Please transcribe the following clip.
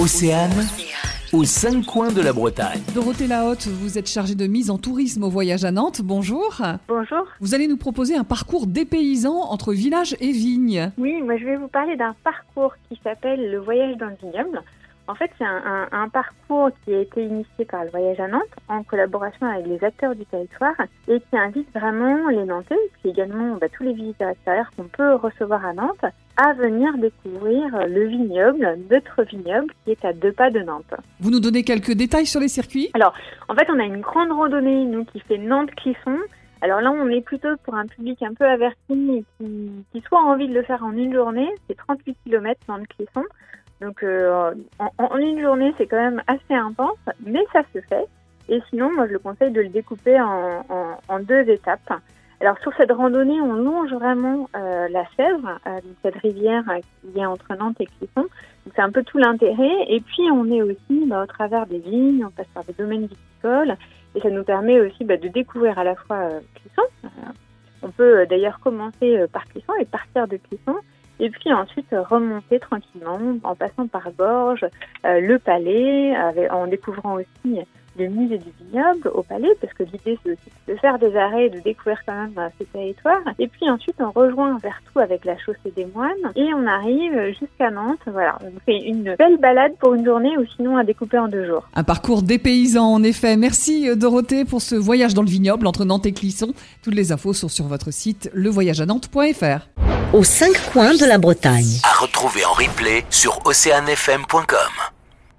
Océane, aux cinq coins de la Bretagne. Dorothée Lahotte, vous êtes chargée de mise en tourisme au voyage à Nantes. Bonjour. Bonjour. Vous allez nous proposer un parcours dépaysant entre village et vigne. Oui, moi je vais vous parler d'un parcours qui s'appelle le voyage dans le vignoble. En fait, c'est un, un- un parcours qui a été initié par le voyage à Nantes en collaboration avec les acteurs du territoire et qui invite vraiment les Nantais, puis également bah, tous les visiteurs extérieurs qu'on peut recevoir à Nantes, à venir découvrir le vignoble, notre vignoble qui est à deux pas de Nantes. Vous nous donnez quelques détails sur les circuits? En fait, on a une grande randonnée, nous, qui fait Nantes-Clisson. Alors là, on est plutôt pour un public un peu averti et qui, qui soit a envie de le faire en une journée. C'est 38 km Nantes-Clisson. Donc euh, en, en une journée, c'est quand même assez intense, mais ça se fait. Et sinon, moi, je le conseille de le découper en, en- en deux étapes. Alors sur cette randonnée, on longe vraiment euh, la Sèvre, euh, cette rivière euh, qui est entre Nantes et Clisson. Donc c'est un peu tout l'intérêt. Et puis on est aussi bah, au travers des vignes, on passe par des domaines viticoles, et ça nous permet aussi bah, de découvrir à la fois euh, Clisson. Euh, on peut d'ailleurs commencer par Clisson et partir de Clisson, et puis ensuite remonter tranquillement en passant par Gorges, euh, le Palais, en découvrant aussi le musée du vignoble au Palais, parce que l'idée c'est de faire des arrêts et de découvrir quand même euh, ces territoires. Et puis ensuite on rejoint Vertou avec la chaussée des moines et on arrive jusqu'à Nantes. Voilà, on fait une belle balade pour une journée ou sinon à découper en deux jours. Un parcours dépaysant en effet. Merci euh, Dorothée pour ce voyage dans le vignoble entre Nantes et Clisson. Toutes les infos sont sur votre site levoyageanantes.fr. aux cinq coins de la Bretagne. À retrouver en replay sur oceanfm.com.